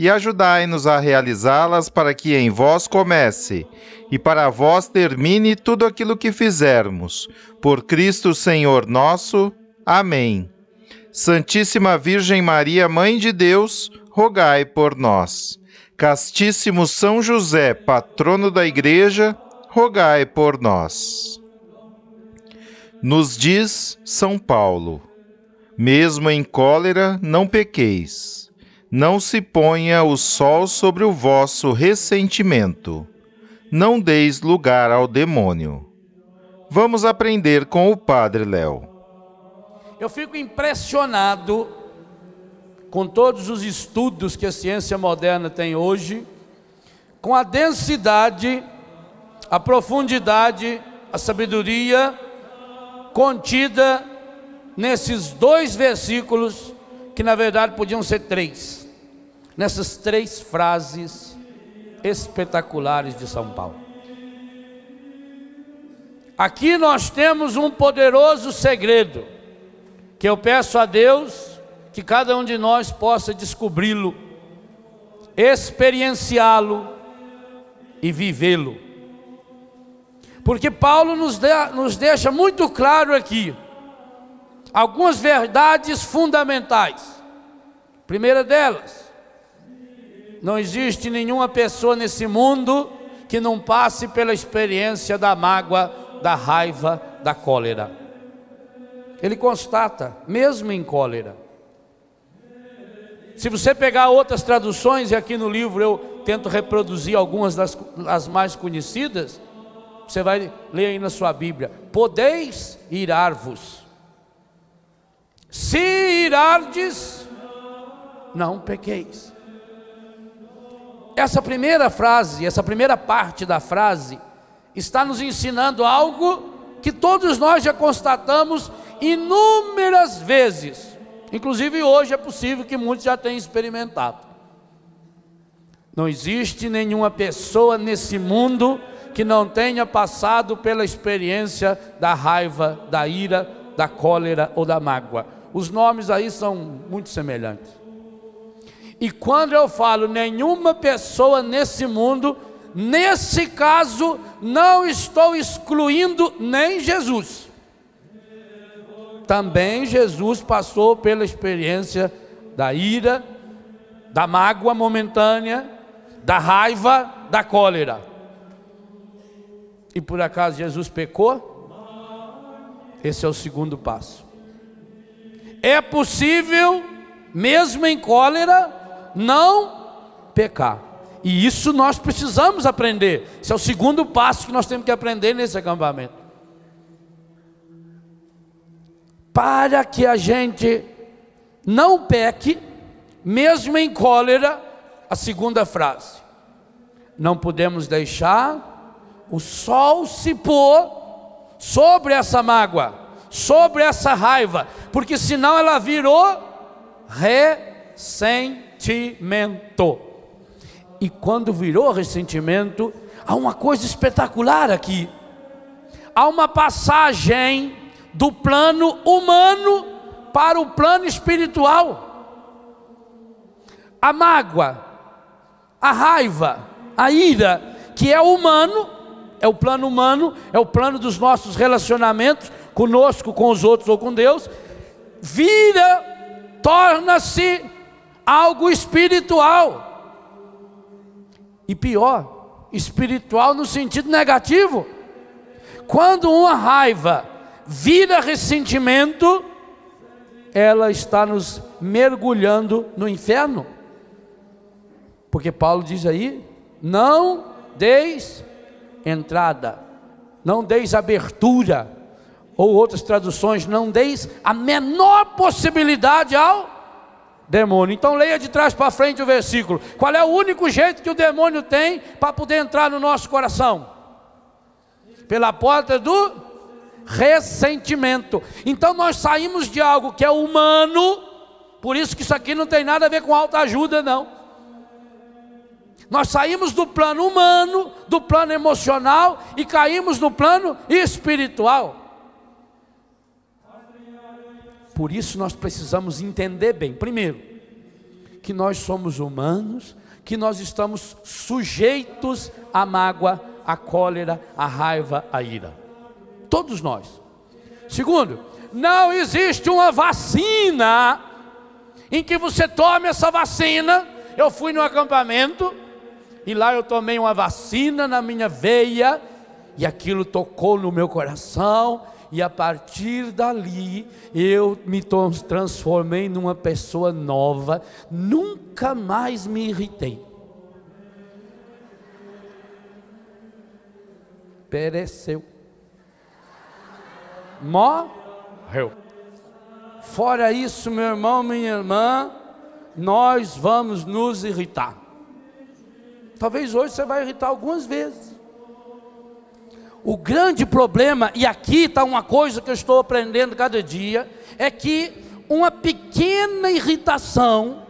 e ajudai-nos a realizá-las para que em vós comece e para vós termine tudo aquilo que fizermos. Por Cristo Senhor nosso. Amém. Santíssima Virgem Maria, Mãe de Deus, rogai por nós. Castíssimo São José, patrono da Igreja, rogai por nós. Nos diz São Paulo: mesmo em cólera, não pequeis não se ponha o sol sobre o vosso ressentimento. Não deis lugar ao demônio. Vamos aprender com o Padre Léo. Eu fico impressionado com todos os estudos que a ciência moderna tem hoje, com a densidade, a profundidade, a sabedoria contida nesses dois versículos, que na verdade podiam ser três nessas três frases espetaculares de São Paulo. Aqui nós temos um poderoso segredo, que eu peço a Deus que cada um de nós possa descobri-lo, experienciá-lo e vivê-lo. Porque Paulo nos, de, nos deixa muito claro aqui algumas verdades fundamentais. Primeira delas, não existe nenhuma pessoa nesse mundo que não passe pela experiência da mágoa, da raiva, da cólera. Ele constata, mesmo em cólera. Se você pegar outras traduções, e aqui no livro eu tento reproduzir algumas das as mais conhecidas, você vai ler aí na sua Bíblia: Podeis irar-vos. Se irardes, não pequeis. Essa primeira frase, essa primeira parte da frase, está nos ensinando algo que todos nós já constatamos inúmeras vezes. Inclusive hoje é possível que muitos já tenham experimentado. Não existe nenhuma pessoa nesse mundo que não tenha passado pela experiência da raiva, da ira, da cólera ou da mágoa. Os nomes aí são muito semelhantes. E quando eu falo nenhuma pessoa nesse mundo, nesse caso, não estou excluindo nem Jesus. Também Jesus passou pela experiência da ira, da mágoa momentânea, da raiva, da cólera. E por acaso Jesus pecou? Esse é o segundo passo. É possível, mesmo em cólera, não pecar. E isso nós precisamos aprender. Esse é o segundo passo que nós temos que aprender nesse acampamento. Para que a gente não peque, mesmo em cólera, a segunda frase. Não podemos deixar o sol se pôr sobre essa mágoa, sobre essa raiva, porque senão ela virou ressentimento ressentimento. E quando virou ressentimento, há uma coisa espetacular aqui. Há uma passagem do plano humano para o plano espiritual. A mágoa, a raiva, a ira, que é humano, é o plano humano, é o plano dos nossos relacionamentos conosco, com os outros ou com Deus, vira, torna-se algo espiritual. E pior, espiritual no sentido negativo. Quando uma raiva vira ressentimento, ela está nos mergulhando no inferno. Porque Paulo diz aí: não deis entrada, não deis abertura, ou outras traduções, não deis a menor possibilidade ao demônio. Então leia de trás para frente o versículo. Qual é o único jeito que o demônio tem para poder entrar no nosso coração? Pela porta do ressentimento. Então nós saímos de algo que é humano, por isso que isso aqui não tem nada a ver com autoajuda, não. Nós saímos do plano humano, do plano emocional e caímos no plano espiritual. Por isso nós precisamos entender bem, primeiro, que nós somos humanos, que nós estamos sujeitos à mágoa, à cólera, à raiva, à ira. Todos nós. Segundo, não existe uma vacina em que você tome essa vacina. Eu fui no acampamento e lá eu tomei uma vacina na minha veia e aquilo tocou no meu coração e a partir dali eu me transformei numa pessoa nova, nunca mais me irritei. Pereceu morreu. Fora isso, meu irmão, minha irmã, nós vamos nos irritar. Talvez hoje você vai irritar algumas vezes. O grande problema, e aqui está uma coisa que eu estou aprendendo cada dia, é que uma pequena irritação,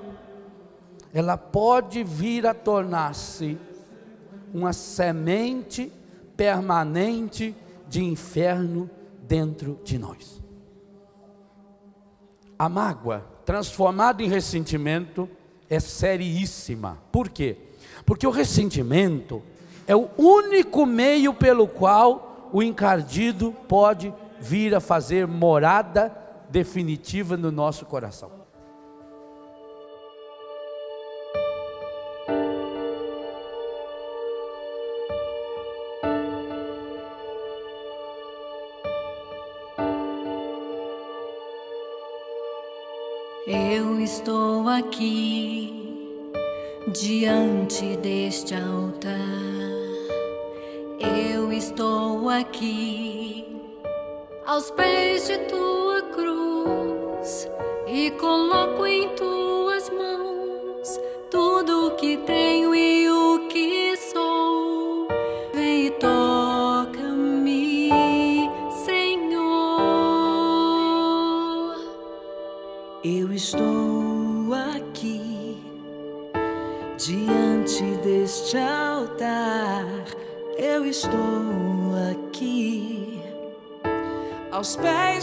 ela pode vir a tornar-se uma semente permanente de inferno dentro de nós. A mágoa, transformada em ressentimento, é seríssima. Por quê? Porque o ressentimento é o único meio pelo qual o encardido pode vir a fazer morada definitiva no nosso coração. estou aqui diante deste altar. Eu estou aqui. Aos pés de tua cruz e coloco em tuas mãos tudo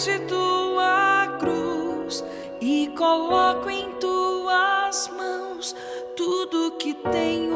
de tua cruz e coloco em tuas mãos tudo que tenho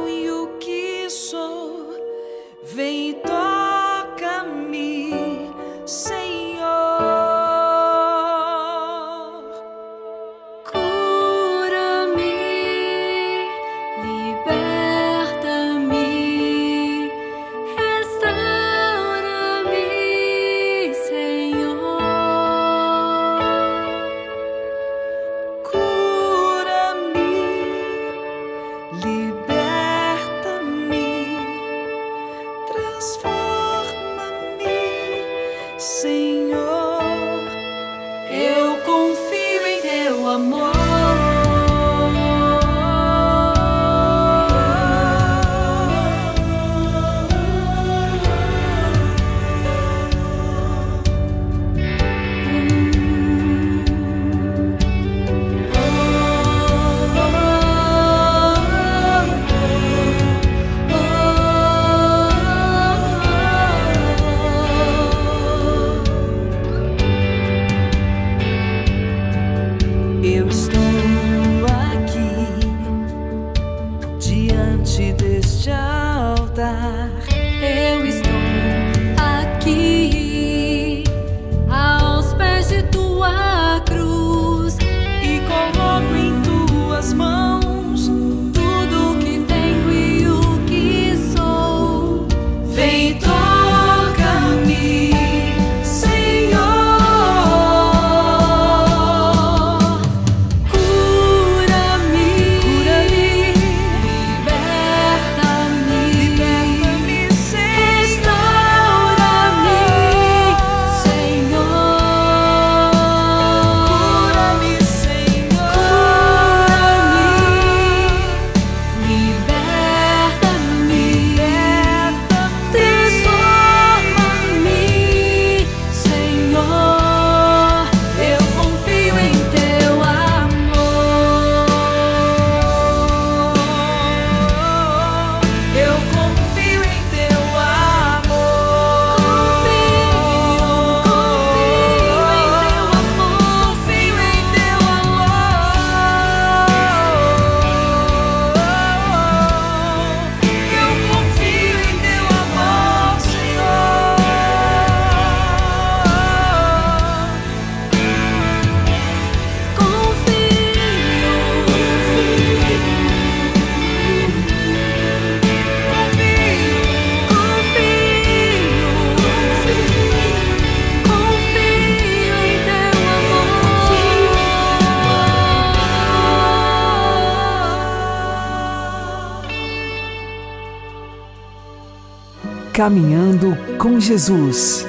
Caminhando com Jesus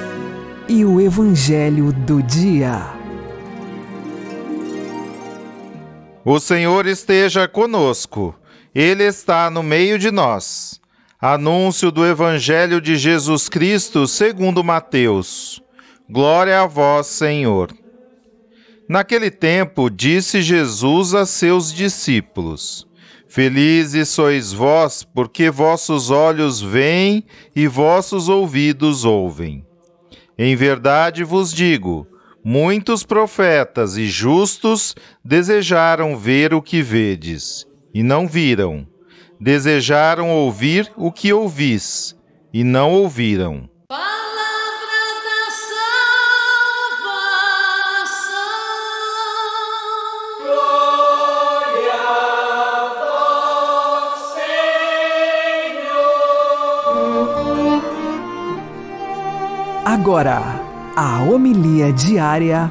e o Evangelho do Dia. O Senhor esteja conosco, Ele está no meio de nós. Anúncio do Evangelho de Jesus Cristo segundo Mateus. Glória a vós, Senhor. Naquele tempo, disse Jesus a seus discípulos: Felizes sois vós, porque vossos olhos veem e vossos ouvidos ouvem. Em verdade vos digo: muitos profetas e justos desejaram ver o que vedes, e não viram. Desejaram ouvir o que ouvis, e não ouviram. Agora, a homilia diária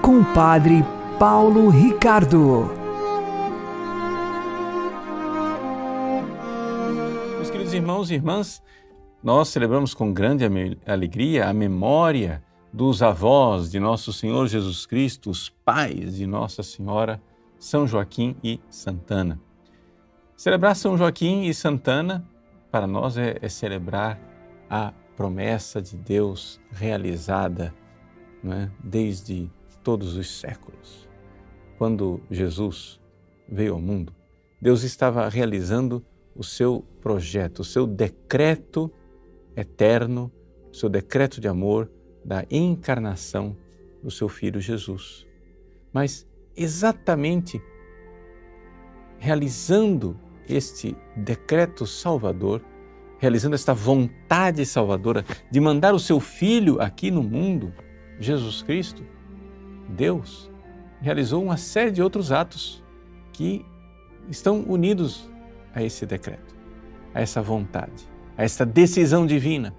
com o Padre Paulo Ricardo. Meus queridos irmãos e irmãs, nós celebramos com grande alegria a memória dos avós de nosso Senhor Jesus Cristo, os pais de Nossa Senhora, São Joaquim e Santana. Celebrar São Joaquim e Santana, para nós, é, é celebrar a promessa de Deus realizada é? desde todos os séculos. Quando Jesus veio ao mundo, Deus estava realizando o seu projeto, o seu decreto eterno, o seu decreto de amor da encarnação do seu filho Jesus. Mas exatamente realizando este decreto salvador, realizando esta vontade salvadora de mandar o seu Filho aqui no mundo, Jesus Cristo, Deus realizou uma série de outros atos que estão unidos a esse decreto, a essa vontade, a essa decisão divina.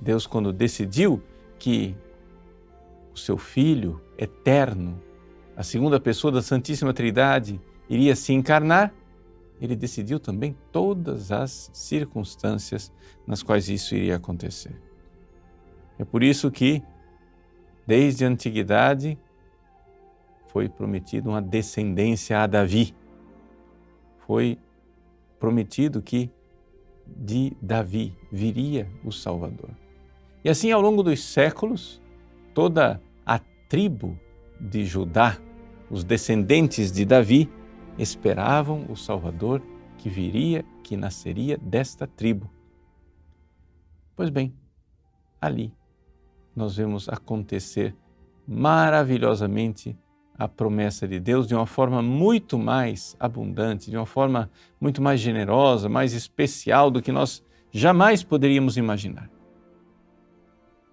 Deus, quando decidiu que o seu Filho eterno, a segunda pessoa da Santíssima Trindade, iria se encarnar, ele decidiu também todas as circunstâncias nas quais isso iria acontecer. É por isso que, desde a antiguidade, foi prometido uma descendência a Davi. Foi prometido que de Davi viria o Salvador. E assim, ao longo dos séculos, toda a tribo de Judá, os descendentes de Davi, esperavam o Salvador que viria, que nasceria desta tribo. Pois bem, ali nós vemos acontecer maravilhosamente a promessa de Deus de uma forma muito mais abundante, de uma forma muito mais generosa, mais especial do que nós jamais poderíamos imaginar.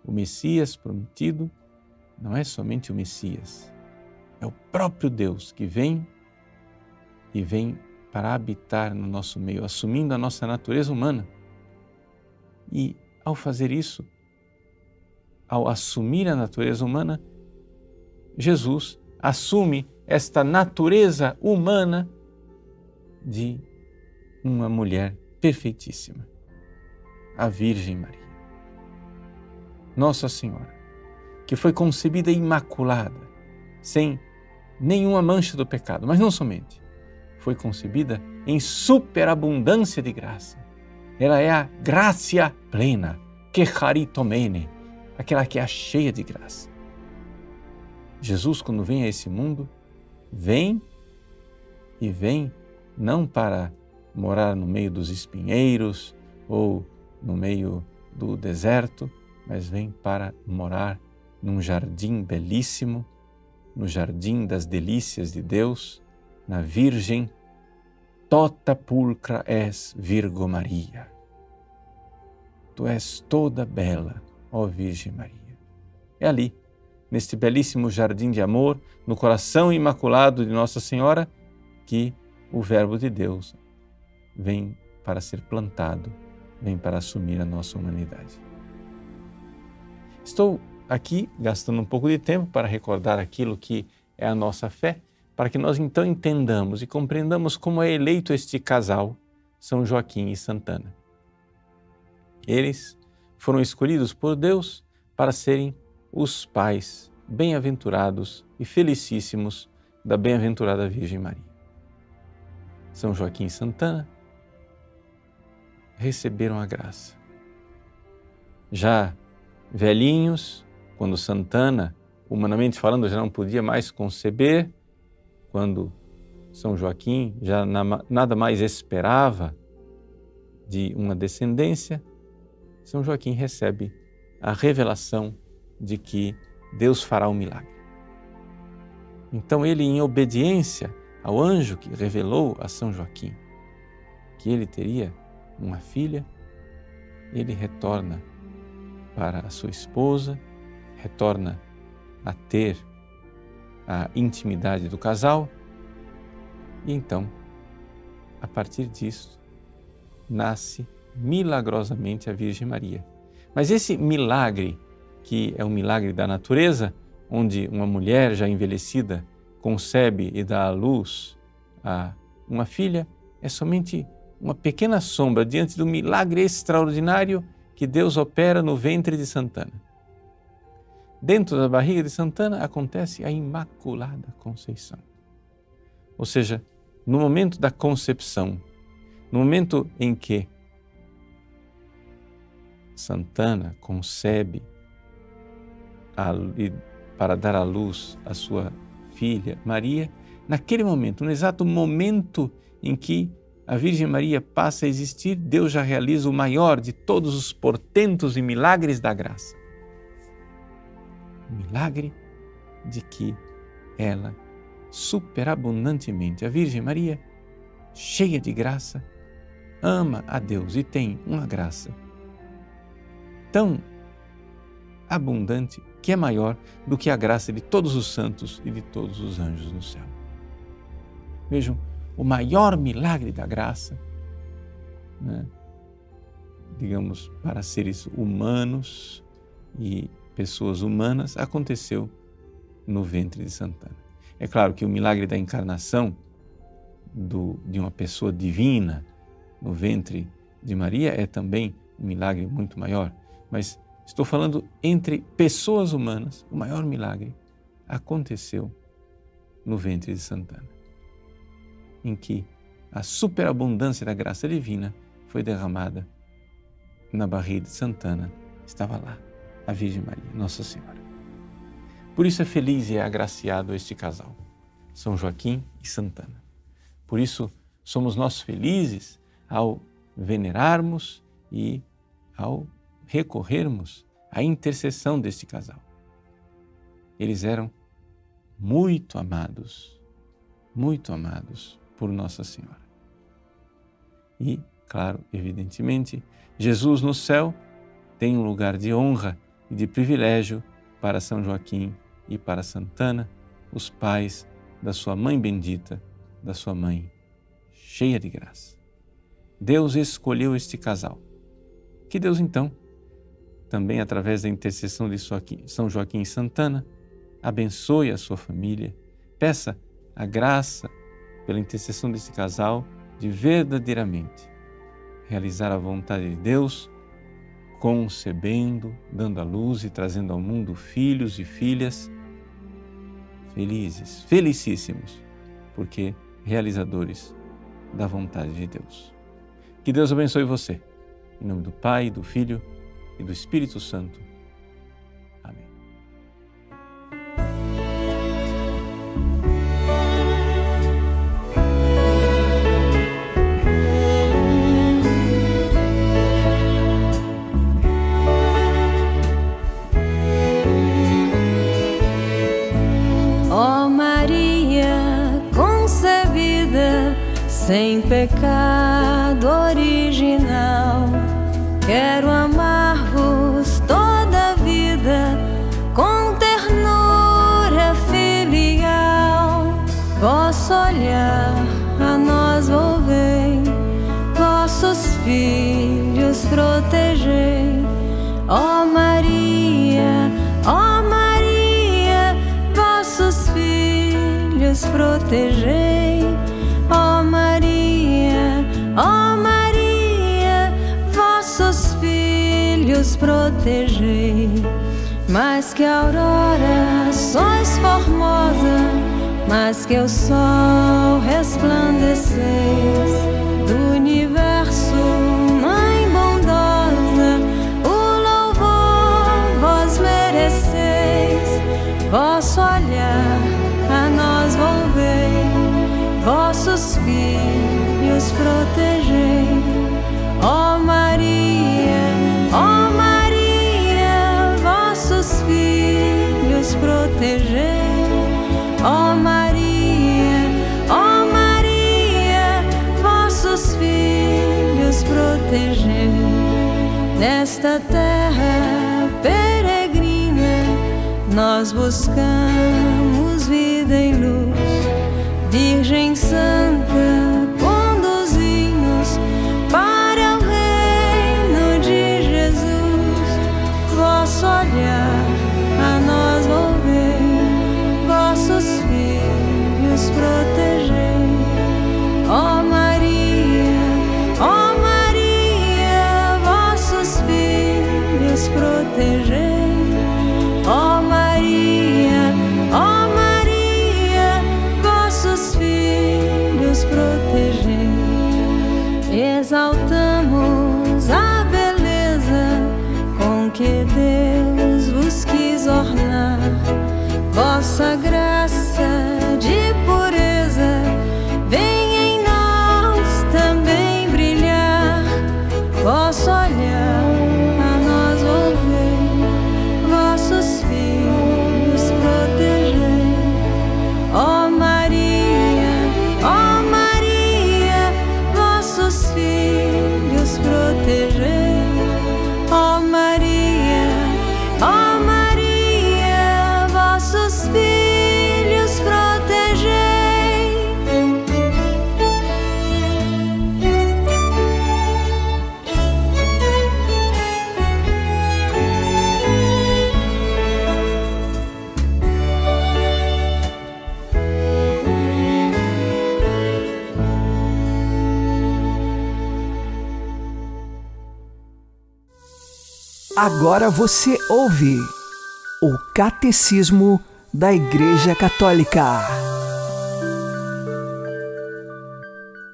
O Messias prometido não é somente o Messias, é o próprio Deus que vem e vem para habitar no nosso meio, assumindo a nossa natureza humana. E ao fazer isso, ao assumir a natureza humana, Jesus assume esta natureza humana de uma mulher perfeitíssima, a Virgem Maria. Nossa Senhora, que foi concebida imaculada, sem nenhuma mancha do pecado, mas não somente, foi concebida em superabundância de graça. Ela é a gracia plena, que charitomene, aquela que é cheia de graça. Jesus, quando vem a esse mundo, vem e vem não para morar no meio dos espinheiros ou no meio do deserto, mas vem para morar num jardim belíssimo, no jardim das delícias de Deus, na Virgem, tota pulcra és Virgo Maria. Tu és toda bela, ó Virgem Maria. É ali, neste belíssimo jardim de amor, no coração imaculado de Nossa Senhora, que o Verbo de Deus vem para ser plantado, vem para assumir a nossa humanidade. Estou aqui gastando um pouco de tempo para recordar aquilo que é a nossa fé para que nós então entendamos e compreendamos como é eleito este casal, São Joaquim e Santana. Eles foram escolhidos por Deus para serem os pais bem-aventurados e felicíssimos da bem-aventurada Virgem Maria. São Joaquim e Santana receberam a graça. Já velhinhos, quando Santana, humanamente falando, já não podia mais conceber, quando São Joaquim já nada mais esperava de uma descendência, São Joaquim recebe a revelação de que Deus fará um milagre. Então ele, em obediência ao anjo que revelou a São Joaquim que ele teria uma filha, ele retorna para a sua esposa, retorna a ter a intimidade do casal e então, a partir disso, nasce milagrosamente a Virgem Maria. Mas esse milagre, que é um milagre da natureza, onde uma mulher já envelhecida concebe e dá à luz a uma filha, é somente uma pequena sombra diante do milagre extraordinário que Deus opera no ventre de Santana. Dentro da barriga de Santana acontece a Imaculada Conceição. Ou seja, no momento da concepção, no momento em que Santana concebe a, para dar à luz a sua filha Maria, naquele momento, no exato momento em que a Virgem Maria passa a existir, Deus já realiza o maior de todos os portentos e milagres da graça. O milagre de que ela, superabundantemente, a Virgem Maria, cheia de graça, ama a Deus e tem uma graça tão abundante que é maior do que a graça de todos os santos e de todos os anjos no céu. Vejam, o maior milagre da graça, né? digamos, para seres humanos e pessoas humanas, aconteceu no ventre de Santana. É claro que o milagre da encarnação do, de uma pessoa divina no ventre de Maria é também um milagre muito maior, mas estou falando entre pessoas humanas, o maior milagre aconteceu no ventre de Santana, em que a superabundância da graça divina foi derramada na barriga de Santana, estava lá a Virgem Maria, Nossa Senhora. Por isso é feliz e é agraciado este casal, São Joaquim e Santana. Por isso somos nós felizes ao venerarmos e ao recorrermos à intercessão deste casal. Eles eram muito amados, muito amados por Nossa Senhora. E, claro, evidentemente, Jesus no céu tem um lugar de honra e de privilégio para São Joaquim e para Santana, os pais da sua mãe bendita, da sua mãe cheia de graça. Deus escolheu este casal. Que Deus então também através da intercessão de São Joaquim Santana, abençoe a sua família, peça a graça pela intercessão desse casal de verdadeiramente realizar a vontade de Deus, concebendo, dando à luz e trazendo ao mundo filhos e filhas felizes, felicíssimos, porque realizadores da vontade de Deus. Que Deus abençoe você. Em nome do Pai, do Filho e do Espírito Santo. Sem pecado original, quero amar-vos toda a vida com ternura filial. Vosso olhar a nós volvei, vossos filhos protegei. Ó Maria, ó Maria, vossos filhos protegei. Protegei. Mais que aurora sois formosa, mais que o sol resplandeceis do universo, mãe bondosa, o louvor vós mereceis, vosso olhar a nós volvei, vossos filhos protegei, nesta terra peregrina nós buscamos vida e luz, Virgem Santa, Agora você ouve o Catecismo da Igreja Católica.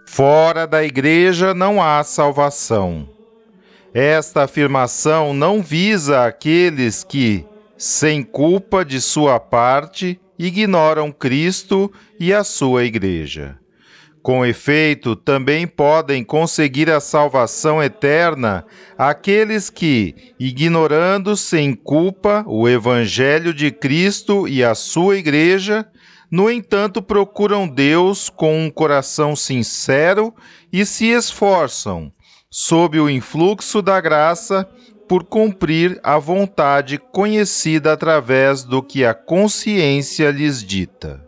Fora da igreja não há salvação. Esta afirmação não visa aqueles que, sem culpa de sua parte, ignoram Cristo e a sua igreja. Com efeito, também podem conseguir a salvação eterna aqueles que, ignorando sem culpa o Evangelho de Cristo e a sua Igreja, no entanto procuram Deus com um coração sincero e se esforçam, sob o influxo da graça, por cumprir a vontade conhecida através do que a consciência lhes dita.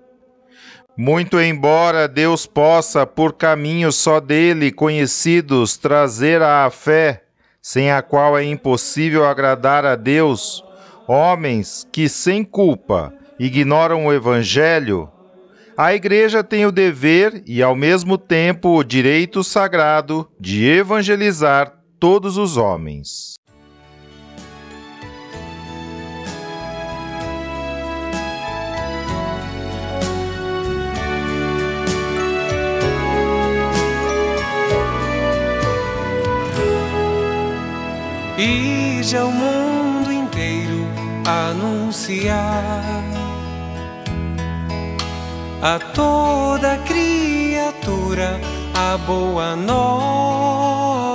Muito embora Deus possa, por caminhos só dele conhecidos, trazer à fé, sem a qual é impossível agradar a Deus, homens que, sem culpa, ignoram o Evangelho, a Igreja tem o dever e, ao mesmo tempo, o direito sagrado de evangelizar todos os homens. Ide ao mundo inteiro anunciar a toda criatura a boa nova.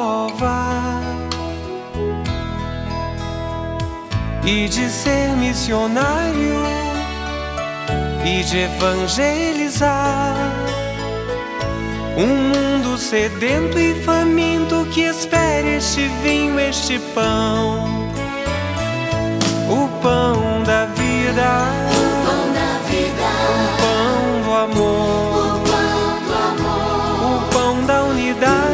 E de ser missionário e de evangelizar um mundo sedento e faminto que espera este vinho, este pão, o pão da vida, o pão da vida, o pão do amor, o pão do amor, o pão da unidade,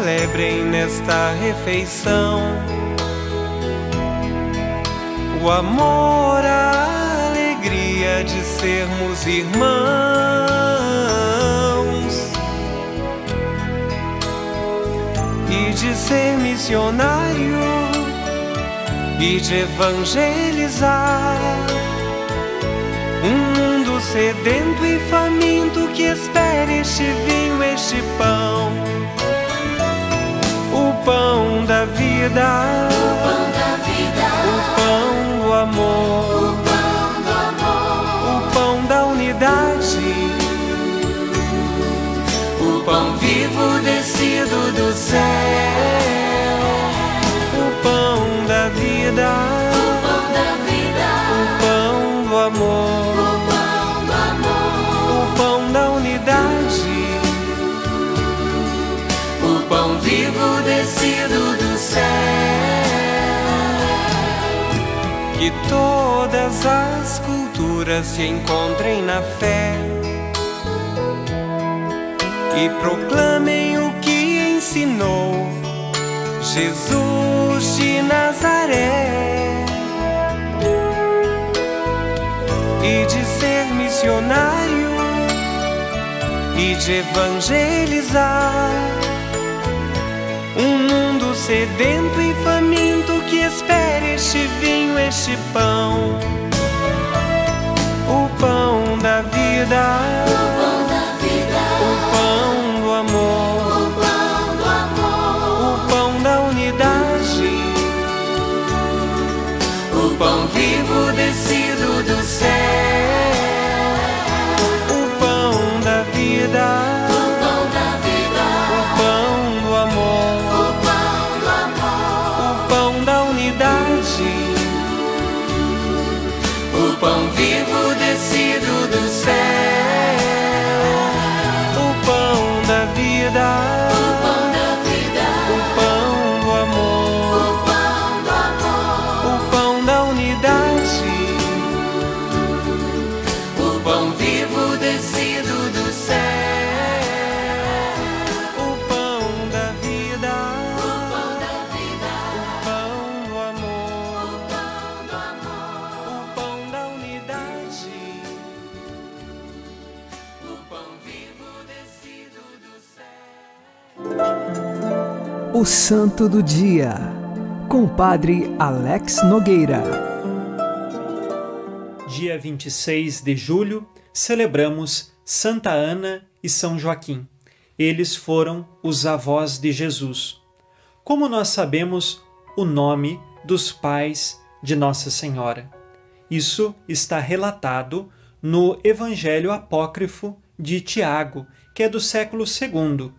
celebrem nesta refeição. O amor, a alegria de sermos irmãos. E de ser missionário e de evangelizar. Um mundo sedento e faminto que espera este vinho, este pão, pão da vida, O pão da vida, o pão do amor, o pão do amor, o pão da unidade, o pão vivo descido do céu. o pão da vida, O pão da vida, o pão do amor, vivo descido do céu. que todas as culturas se encontrem na fé. E proclamem o que ensinou Jesus de Nazaré. E de ser missionário e de evangelizar sedento e faminto que espera este vinho, este pão, o pão da vida, O pão da vida, o pão do amor, o pão do amor, o pão da unidade, o pão vivo descido Santo do Dia, com o Padre Alex Nogueira. Dia 26 de julho, celebramos Santa Ana e São Joaquim. Eles foram os avós de Jesus. Como nós sabemos o nome dos pais de Nossa Senhora? Isso está relatado no Evangelho Apócrifo de Tiago, que é do século II.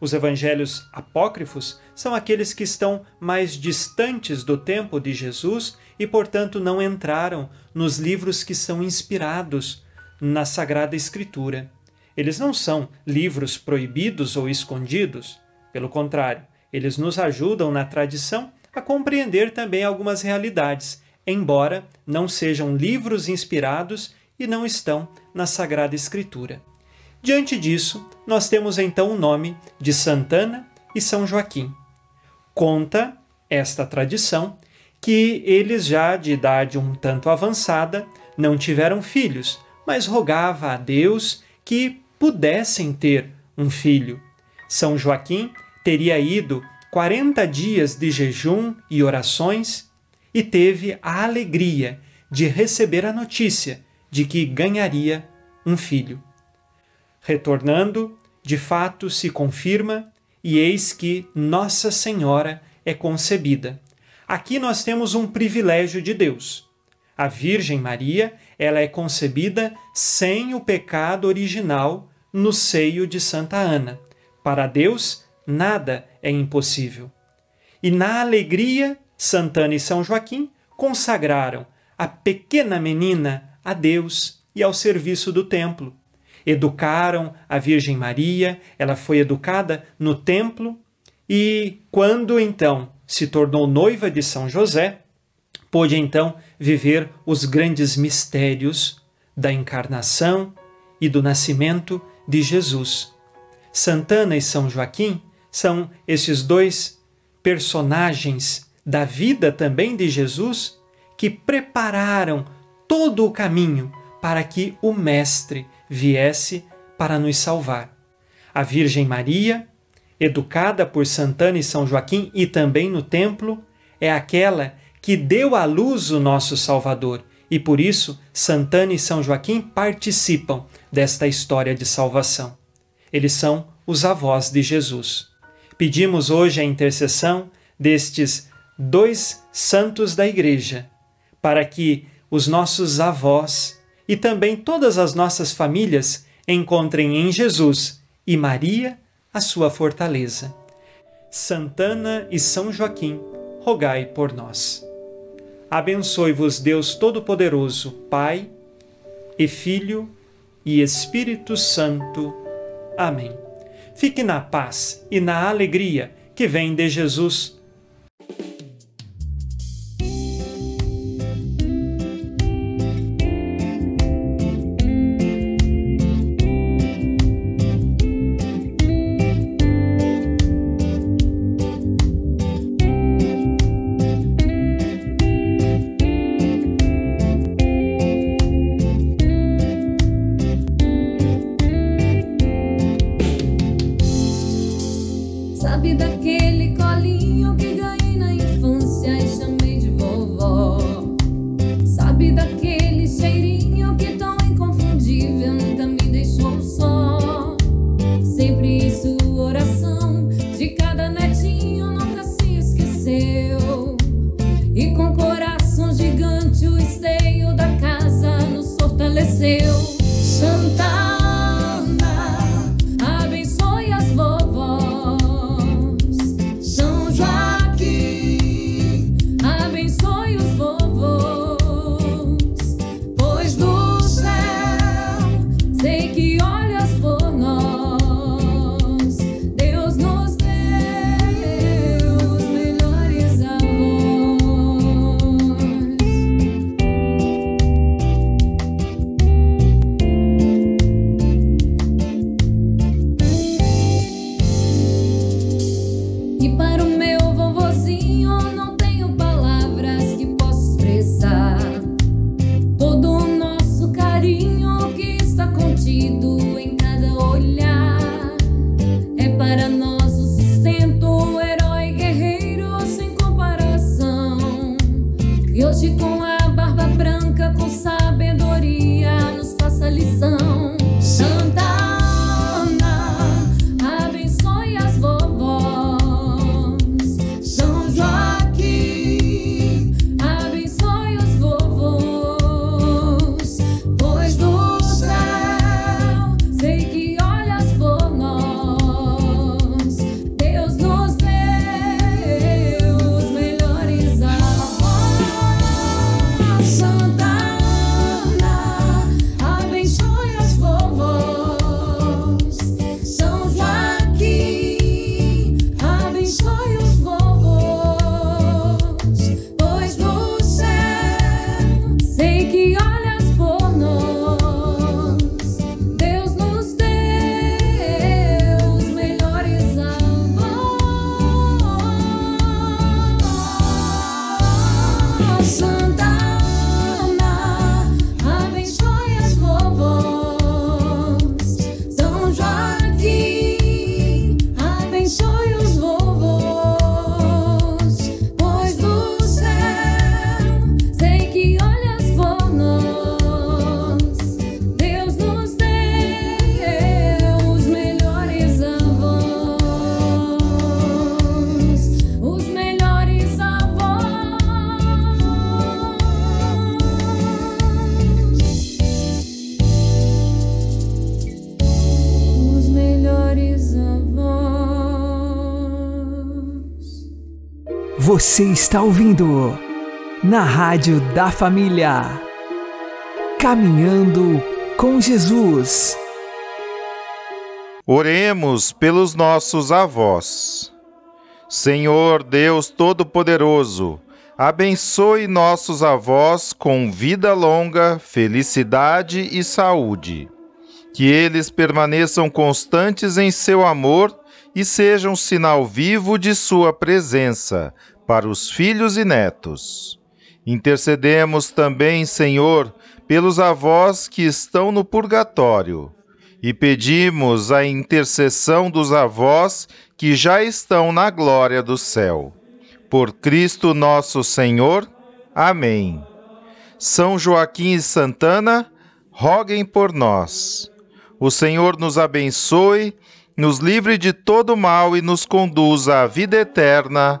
Os evangelhos apócrifos são aqueles que estão mais distantes do tempo de Jesus e, portanto, não entraram nos livros que são inspirados na Sagrada Escritura. Eles não são livros proibidos ou escondidos, pelo contrário, eles nos ajudam na tradição a compreender também algumas realidades, embora não sejam livros inspirados e não estão na Sagrada Escritura. Diante disso, nós temos então o nome de Santana e São Joaquim. Conta esta tradição que eles, já de idade um tanto avançada, não tiveram filhos, mas rogava a Deus que pudessem ter um filho. São Joaquim teria ido 40 dias de jejum e orações e teve a alegria de receber a notícia de que ganharia um filho. Retornando, de fato se confirma, e eis que Nossa Senhora é concebida. Aqui nós temos um privilégio de Deus. A Virgem Maria, ela é concebida sem o pecado original no seio de Santa Ana. Para Deus, nada é impossível. E na alegria, Santana e São Joaquim consagraram a pequena menina a Deus e ao serviço do templo. Educaram a Virgem Maria, ela foi educada no templo e, quando então se tornou noiva de São José, pôde então viver os grandes mistérios da encarnação e do nascimento de Jesus. Santana e São Joaquim são esses dois personagens da vida também de Jesus que prepararam todo o caminho para que o Mestre viesse para nos salvar. A Virgem Maria, educada por Santana e São Joaquim e também no templo, é aquela que deu à luz o nosso Salvador e por isso Santana e São Joaquim participam desta história de salvação. Eles são os avós de Jesus. Pedimos hoje a intercessão destes dois santos da Igreja, para que os nossos avós e também todas as nossas famílias encontrem em Jesus e Maria a sua fortaleza. Santana e São Joaquim, rogai por nós. Abençoe-vos Deus Todo-Poderoso, Pai e Filho e Espírito Santo. Amém. Fique na paz e na alegria que vem de Jesus Você está ouvindo na Rádio da Família. Caminhando com Jesus. Oremos pelos nossos avós. Senhor Deus Todo-Poderoso, abençoe nossos avós com vida longa, felicidade e saúde Que eles permaneçam constantes em seu amor e sejam sinal vivo de sua presença para os filhos e netos. Intercedemos também, Senhor, pelos avós que estão no purgatório e pedimos a intercessão dos avós que já estão na glória do céu. Por Cristo nosso Senhor. Amém. São Joaquim e Santana, roguem por nós. O Senhor nos abençoe, nos livre de todo mal e nos conduza à vida eterna.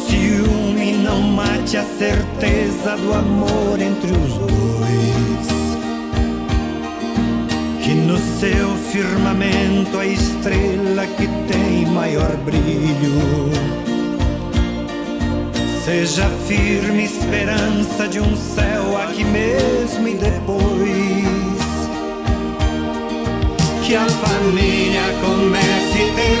mate a certeza do amor entre os dois. Que no seu firmamento a estrela que tem maior brilho seja firme esperança de um céu aqui mesmo e depois. Que a família comece e termine